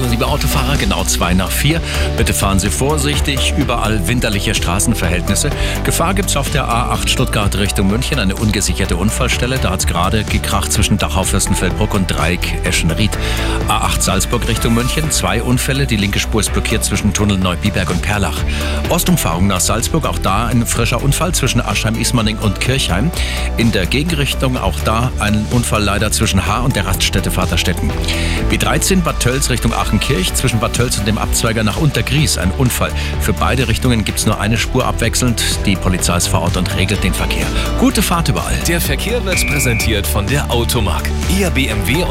Hallo liebe Autofahrer, genau zwei nach vier. Bitte fahren Sie vorsichtig, überall winterliche Straßenverhältnisse. Gefahr gibt's auf der A8 Stuttgart Richtung München, eine ungesicherte Unfallstelle. Da hat's gerade gekracht zwischen Dachau Fürstenfeldbruck und Dreieck Eschenried. A8 Salzburg Richtung München, zwei Unfälle. Die linke Spur ist blockiert zwischen Tunnel Neubiberg und Perlach. Ostumfahrung nach Salzburg, auch da ein frischer Unfall zwischen Aschheim, Ismaning und Kirchheim. In der Gegenrichtung auch da ein Unfall leider zwischen Haar und der Raststätte Vaterstetten. B13 Bad Tölz Richtung Achenkirch, zwischen Bad Tölz und dem Abzweiger nach Untergries ein Unfall. Für beide Richtungen gibt es nur eine Spur abwechselnd. Die Polizei ist vor Ort und regelt den Verkehr. Gute Fahrt überall. Der Verkehr wird präsentiert von der Automark. Ihr BMW